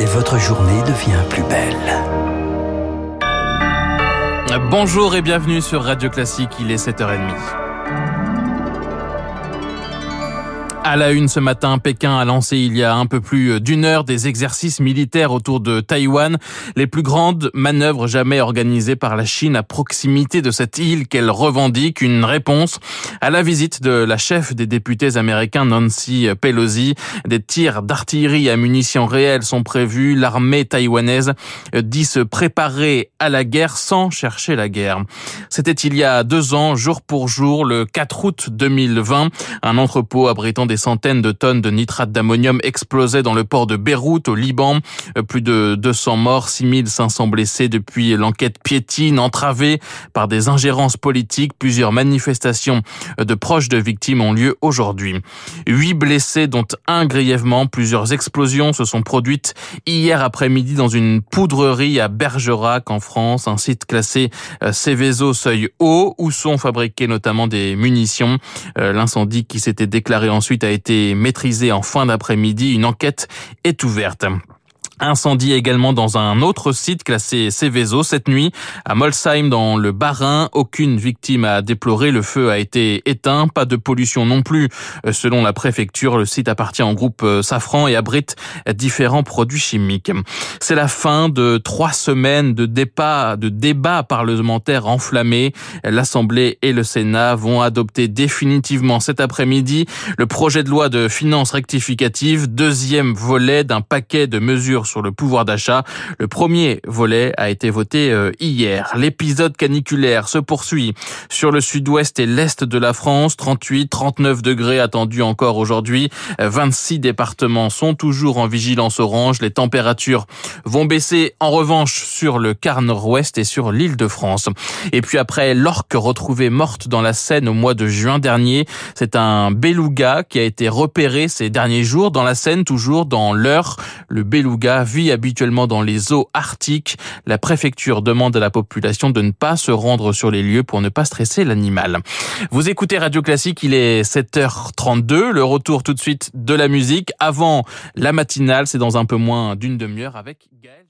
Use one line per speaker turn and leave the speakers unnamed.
et votre journée devient plus belle.
Bonjour et bienvenue sur Radio Classique, il est 7h30. À la une ce matin, Pékin a lancé il y a un peu plus d'une heure des exercices militaires autour de Taïwan, les plus grandes manœuvres jamais organisées par la Chine à proximité de cette île qu'elle revendique, une réponse à la visite de la chef des députés américains Nancy Pelosi. Des tirs d'artillerie à munitions réelles sont prévus. L'armée taïwanaise dit se préparer à la guerre sans chercher la guerre. C'était il y a deux ans, jour pour jour, le 4 août 2020, un entrepôt abritant des centaines de tonnes de nitrate d'ammonium explosaient dans le port de Beyrouth au Liban. Euh, plus de 200 morts, 6500 blessés depuis l'enquête piétine, entravée par des ingérences politiques. Plusieurs manifestations de proches de victimes ont lieu aujourd'hui. Huit blessés, dont un grièvement. Plusieurs explosions se sont produites hier après-midi dans une poudrerie à Bergerac en France, un site classé euh, Céveso seuil haut où sont fabriquées notamment des munitions. Euh, l'incendie qui s'était déclaré ensuite a été maîtrisé en fin d'après-midi. Une enquête est ouverte. Incendie également dans un autre site classé Céveso cette nuit à Molsheim dans le Bas-Rhin. Aucune victime a déploré. Le feu a été éteint. Pas de pollution non plus. Euh, selon la préfecture, le site appartient au groupe euh, Safran et abrite différents produits chimiques. C'est la fin de trois semaines de débats, de débats parlementaires enflammés. L'Assemblée et le Sénat vont adopter définitivement cet après-midi le projet de loi de finances rectificative, deuxième volet d'un paquet de mesures sur le pouvoir d'achat. Le premier volet a été voté euh, hier. L'épisode caniculaire se poursuit sur le sud-ouest et l'est de la France. 38, 39 degrés attendus encore aujourd'hui. 26 départements sont toujours en vigilance orange. Les températures vont baisser en revanche sur le quart nord-ouest et sur l'île de France. Et puis après l'orque retrouvée morte dans la Seine au mois de juin dernier, c'est un beluga qui a été repéré ces derniers jours dans la Seine, toujours dans l'heure. Le beluga habituellement dans les eaux arctiques. La préfecture demande à la population de ne pas se rendre sur les lieux pour ne pas stresser l'animal. Vous écoutez Radio Classique, il est 7h32. Le retour tout de suite de la musique. Avant la matinale, c'est dans un peu moins d'une demi-heure avec Gaël.